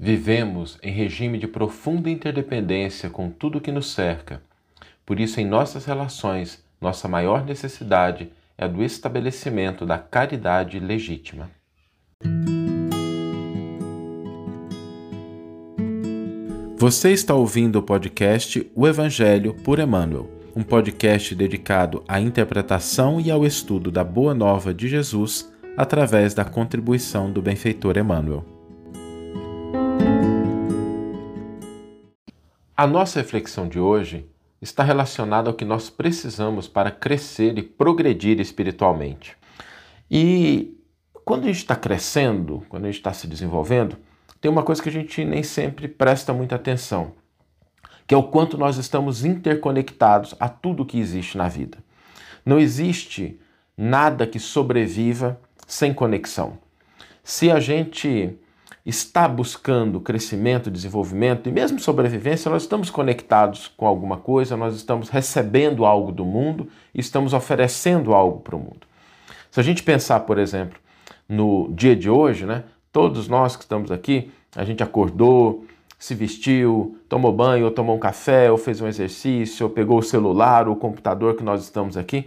Vivemos em regime de profunda interdependência com tudo que nos cerca. Por isso, em nossas relações, nossa maior necessidade é a do estabelecimento da caridade legítima. Você está ouvindo o podcast O Evangelho por Emmanuel, um podcast dedicado à interpretação e ao estudo da Boa Nova de Jesus através da contribuição do benfeitor Emmanuel. A nossa reflexão de hoje está relacionada ao que nós precisamos para crescer e progredir espiritualmente. E quando a gente está crescendo, quando a gente está se desenvolvendo, tem uma coisa que a gente nem sempre presta muita atenção, que é o quanto nós estamos interconectados a tudo que existe na vida. Não existe nada que sobreviva sem conexão. Se a gente está buscando crescimento, desenvolvimento e mesmo sobrevivência, nós estamos conectados com alguma coisa, nós estamos recebendo algo do mundo e estamos oferecendo algo para o mundo. Se a gente pensar, por exemplo, no dia de hoje, né, todos nós que estamos aqui, a gente acordou, se vestiu, tomou banho, ou tomou um café, ou fez um exercício, ou pegou o celular, ou o computador que nós estamos aqui,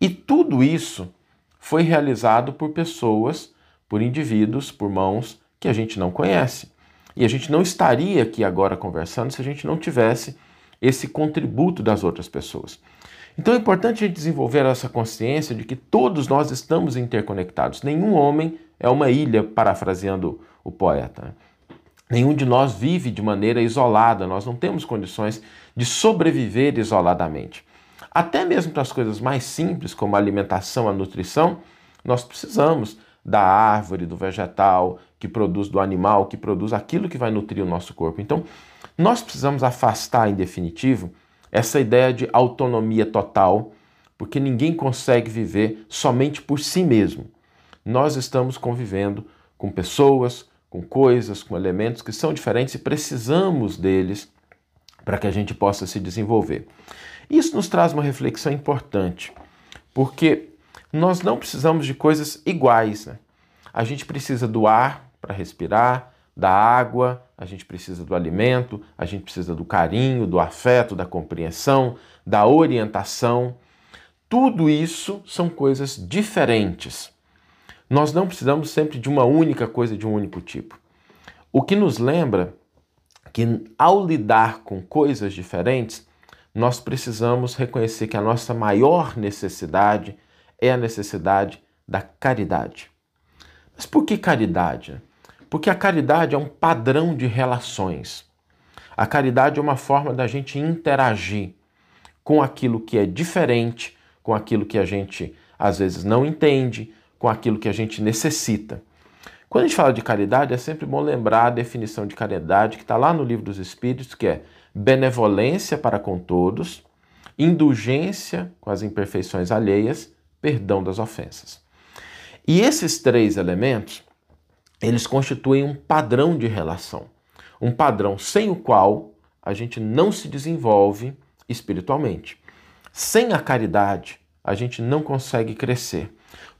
e tudo isso foi realizado por pessoas, por indivíduos, por mãos que a gente não conhece. E a gente não estaria aqui agora conversando se a gente não tivesse esse contributo das outras pessoas. Então é importante a gente desenvolver essa consciência de que todos nós estamos interconectados. Nenhum homem é uma ilha, parafraseando o poeta. Nenhum de nós vive de maneira isolada, nós não temos condições de sobreviver isoladamente. Até mesmo para as coisas mais simples, como a alimentação, a nutrição, nós precisamos da árvore, do vegetal, que produz do animal, que produz aquilo que vai nutrir o nosso corpo. Então, nós precisamos afastar, em definitivo, essa ideia de autonomia total, porque ninguém consegue viver somente por si mesmo. Nós estamos convivendo com pessoas, com coisas, com elementos que são diferentes e precisamos deles para que a gente possa se desenvolver. Isso nos traz uma reflexão importante, porque nós não precisamos de coisas iguais. Né? A gente precisa do ar para respirar, da água, a gente precisa do alimento, a gente precisa do carinho, do afeto, da compreensão, da orientação. Tudo isso são coisas diferentes. Nós não precisamos sempre de uma única coisa de um único tipo. O que nos lembra que ao lidar com coisas diferentes, nós precisamos reconhecer que a nossa maior necessidade é a necessidade da caridade. Mas por que caridade? Porque a caridade é um padrão de relações. A caridade é uma forma da gente interagir com aquilo que é diferente, com aquilo que a gente às vezes não entende, com aquilo que a gente necessita. Quando a gente fala de caridade, é sempre bom lembrar a definição de caridade que está lá no Livro dos Espíritos, que é benevolência para com todos, indulgência com as imperfeições alheias perdão das ofensas. E esses três elementos, eles constituem um padrão de relação, um padrão sem o qual a gente não se desenvolve espiritualmente. Sem a caridade, a gente não consegue crescer,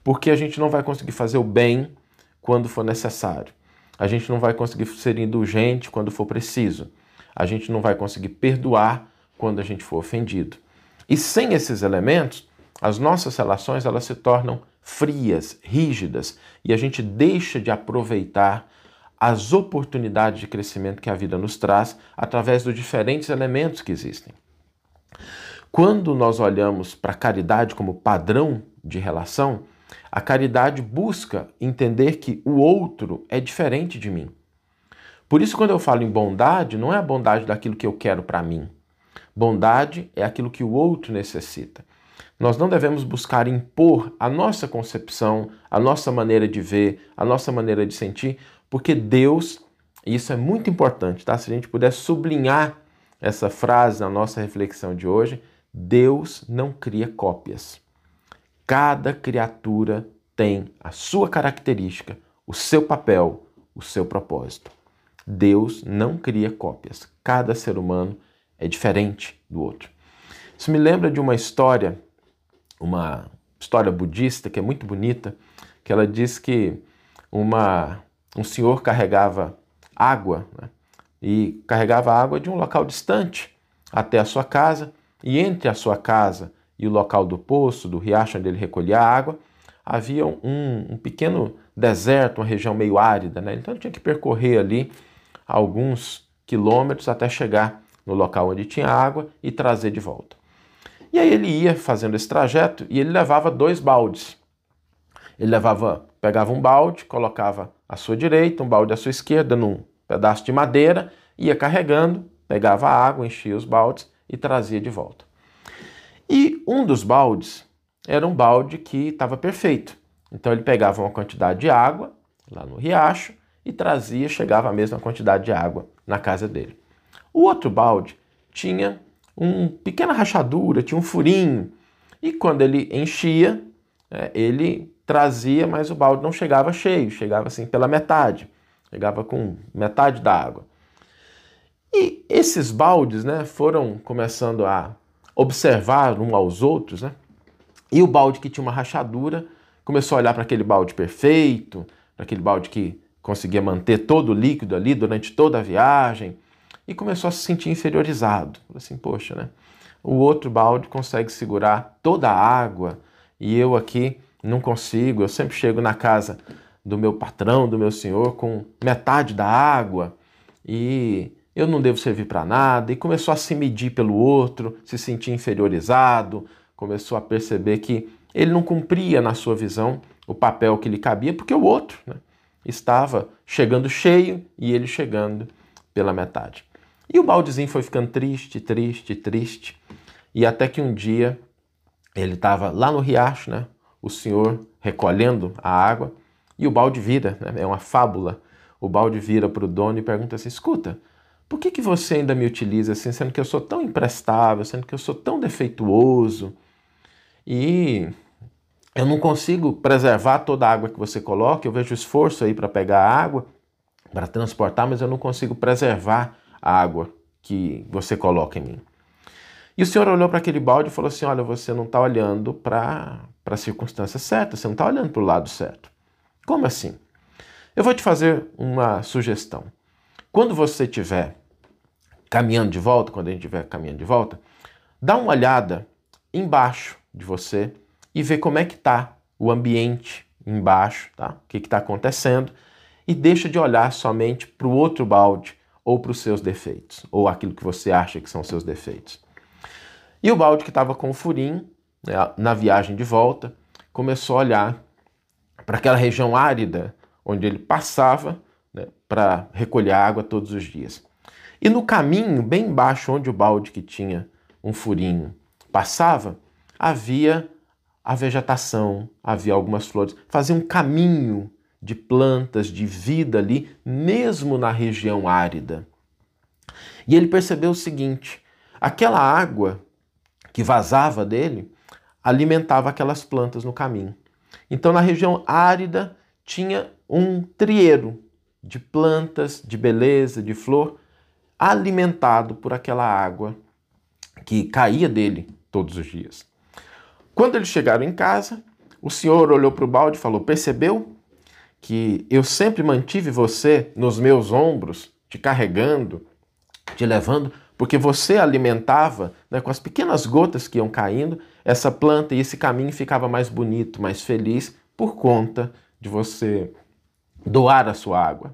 porque a gente não vai conseguir fazer o bem quando for necessário. A gente não vai conseguir ser indulgente quando for preciso. A gente não vai conseguir perdoar quando a gente for ofendido. E sem esses elementos, as nossas relações elas se tornam frias, rígidas e a gente deixa de aproveitar as oportunidades de crescimento que a vida nos traz através dos diferentes elementos que existem. Quando nós olhamos para a caridade como padrão de relação, a caridade busca entender que o outro é diferente de mim. Por isso, quando eu falo em bondade, não é a bondade daquilo que eu quero para mim. Bondade é aquilo que o outro necessita. Nós não devemos buscar impor a nossa concepção, a nossa maneira de ver, a nossa maneira de sentir, porque Deus, e isso é muito importante, tá? Se a gente puder sublinhar essa frase na nossa reflexão de hoje, Deus não cria cópias. Cada criatura tem a sua característica, o seu papel, o seu propósito. Deus não cria cópias. Cada ser humano é diferente do outro. Isso me lembra de uma história uma história budista que é muito bonita, que ela diz que uma, um senhor carregava água né? e carregava água de um local distante até a sua casa. E entre a sua casa e o local do poço, do riacho onde ele recolhia a água, havia um, um pequeno deserto, uma região meio árida. Né? Então ele tinha que percorrer ali alguns quilômetros até chegar no local onde tinha água e trazer de volta. E aí ele ia fazendo esse trajeto e ele levava dois baldes. Ele levava, pegava um balde, colocava à sua direita, um balde à sua esquerda num pedaço de madeira, ia carregando, pegava a água, enchia os baldes e trazia de volta. E um dos baldes era um balde que estava perfeito. Então ele pegava uma quantidade de água lá no riacho e trazia, chegava a mesma quantidade de água na casa dele. O outro balde tinha uma pequena rachadura, tinha um furinho. E quando ele enchia, é, ele trazia, mas o balde não chegava cheio, chegava assim pela metade, chegava com metade da água. E esses baldes né, foram começando a observar um aos outros, né? E o balde que tinha uma rachadura começou a olhar para aquele balde perfeito, para aquele balde que conseguia manter todo o líquido ali durante toda a viagem, e começou a se sentir inferiorizado. Assim, poxa, né? O outro balde consegue segurar toda a água e eu aqui não consigo, eu sempre chego na casa do meu patrão, do meu senhor, com metade da água e eu não devo servir para nada. E começou a se medir pelo outro, se sentir inferiorizado, começou a perceber que ele não cumpria, na sua visão, o papel que lhe cabia, porque o outro né, estava chegando cheio e ele chegando pela metade. E o baldezinho foi ficando triste, triste, triste, e até que um dia ele estava lá no riacho, né? o senhor recolhendo a água e o balde vira, né? é uma fábula. O balde vira para o dono e pergunta assim: escuta, por que, que você ainda me utiliza assim, sendo que eu sou tão imprestável, sendo que eu sou tão defeituoso e eu não consigo preservar toda a água que você coloca? Eu vejo esforço aí para pegar a água, para transportar, mas eu não consigo preservar a água que você coloca em mim. E o Senhor olhou para aquele balde e falou assim: Olha, você não está olhando para a circunstância certa, você não está olhando para o lado certo. Como assim? Eu vou te fazer uma sugestão. Quando você estiver caminhando de volta, quando a gente estiver caminhando de volta, dá uma olhada embaixo de você e vê como é que está o ambiente embaixo, tá? O que está acontecendo e deixa de olhar somente para o outro balde ou para os seus defeitos, ou aquilo que você acha que são seus defeitos. E o balde que estava com o furinho, né, na viagem de volta, começou a olhar para aquela região árida onde ele passava né, para recolher água todos os dias. E no caminho, bem embaixo, onde o balde que tinha um furinho passava, havia a vegetação, havia algumas flores, fazia um caminho de plantas, de vida ali, mesmo na região árida. E ele percebeu o seguinte: aquela água que vazava dele alimentava aquelas plantas no caminho. Então, na região árida, tinha um trieiro de plantas, de beleza, de flor, alimentado por aquela água que caía dele todos os dias. Quando eles chegaram em casa, o senhor olhou para o balde e falou: Percebeu que eu sempre mantive você nos meus ombros, te carregando, te levando porque você alimentava né, com as pequenas gotas que iam caindo essa planta e esse caminho ficava mais bonito, mais feliz por conta de você doar a sua água.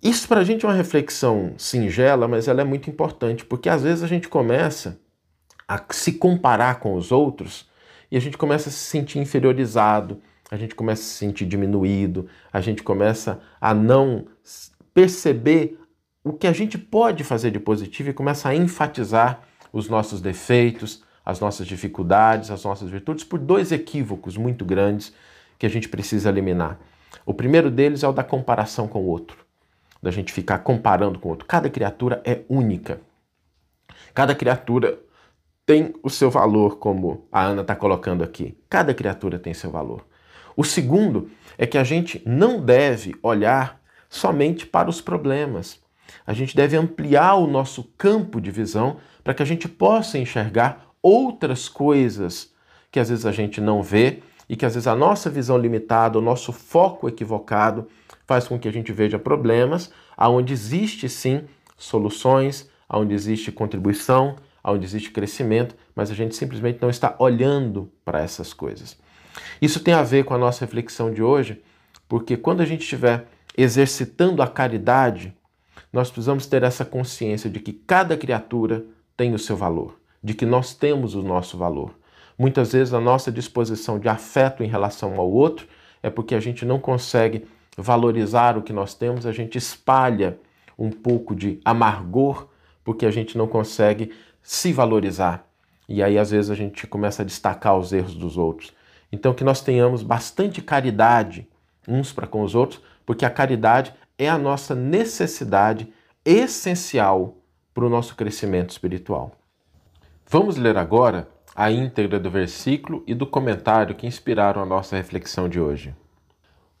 Isso para a gente é uma reflexão singela, mas ela é muito importante, porque às vezes a gente começa a se comparar com os outros e a gente começa a se sentir inferiorizado, a gente começa a se sentir diminuído, a gente começa a não perceber o que a gente pode fazer de positivo e começa a enfatizar os nossos defeitos, as nossas dificuldades, as nossas virtudes, por dois equívocos muito grandes que a gente precisa eliminar. O primeiro deles é o da comparação com o outro, da gente ficar comparando com o outro. Cada criatura é única. Cada criatura tem o seu valor, como a Ana está colocando aqui. Cada criatura tem seu valor. O segundo é que a gente não deve olhar somente para os problemas. A gente deve ampliar o nosso campo de visão para que a gente possa enxergar outras coisas que às vezes a gente não vê e que às vezes a nossa visão limitada, o nosso foco equivocado faz com que a gente veja problemas aonde existe sim soluções, aonde existe contribuição, aonde existe crescimento, mas a gente simplesmente não está olhando para essas coisas. Isso tem a ver com a nossa reflexão de hoje, porque quando a gente estiver exercitando a caridade, nós precisamos ter essa consciência de que cada criatura tem o seu valor, de que nós temos o nosso valor. Muitas vezes a nossa disposição de afeto em relação ao outro é porque a gente não consegue valorizar o que nós temos, a gente espalha um pouco de amargor porque a gente não consegue se valorizar. E aí às vezes a gente começa a destacar os erros dos outros. Então que nós tenhamos bastante caridade uns para com os outros, porque a caridade é a nossa necessidade essencial para o nosso crescimento espiritual. Vamos ler agora a íntegra do versículo e do comentário que inspiraram a nossa reflexão de hoje.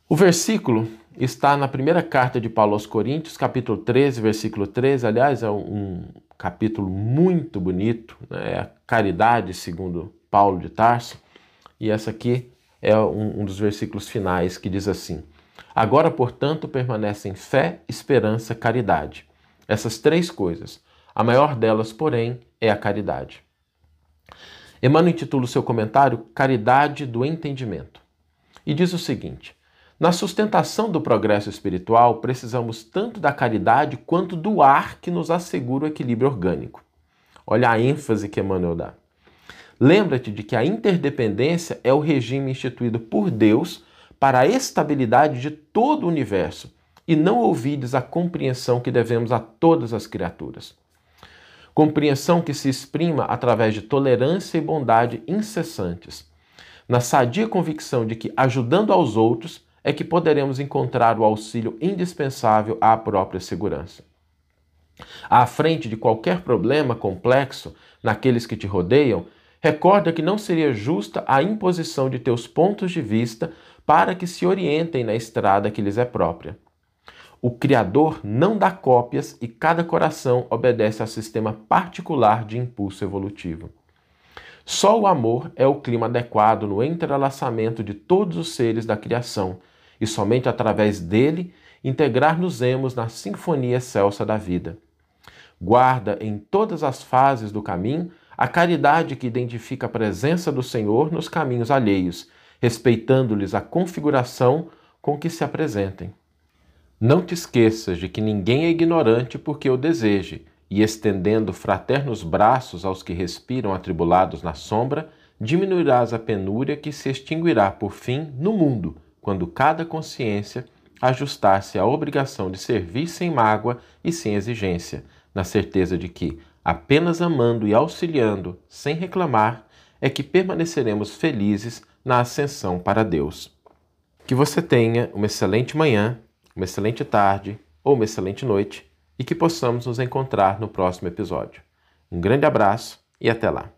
O versículo está na primeira carta de Paulo aos Coríntios, capítulo 13, versículo 13. Aliás, é um capítulo muito bonito, né? é a caridade segundo Paulo de Tarso. E essa aqui é um, um dos versículos finais que diz assim: Agora, portanto, permanecem fé, esperança, caridade. Essas três coisas. A maior delas, porém, é a caridade. Emmanuel intitula o seu comentário Caridade do Entendimento e diz o seguinte: Na sustentação do progresso espiritual, precisamos tanto da caridade quanto do ar que nos assegura o equilíbrio orgânico. Olha a ênfase que Emmanuel dá. Lembra-te de que a interdependência é o regime instituído por Deus para a estabilidade de todo o universo e não ouvides a compreensão que devemos a todas as criaturas. Compreensão que se exprima através de tolerância e bondade incessantes, na sadia convicção de que, ajudando aos outros, é que poderemos encontrar o auxílio indispensável à própria segurança. À frente de qualquer problema complexo naqueles que te rodeiam, recorda que não seria justa a imposição de teus pontos de vista para que se orientem na estrada que lhes é própria. O Criador não dá cópias e cada coração obedece a sistema particular de impulso evolutivo. Só o amor é o clima adequado no entrelaçamento de todos os seres da criação, e somente através dele integrar-nos-emos na sinfonia excelsa da vida. Guarda em todas as fases do caminho a caridade que identifica a presença do Senhor nos caminhos alheios, respeitando-lhes a configuração com que se apresentem. Não te esqueças de que ninguém é ignorante porque o deseje, e estendendo fraternos braços aos que respiram atribulados na sombra, diminuirás a penúria que se extinguirá por fim no mundo, quando cada consciência ajustar-se à obrigação de servir sem mágoa e sem exigência, na certeza de que, apenas amando e auxiliando, sem reclamar, é que permaneceremos felizes na ascensão para Deus. Que você tenha uma excelente manhã uma excelente tarde ou uma excelente noite e que possamos nos encontrar no próximo episódio. Um grande abraço e até lá!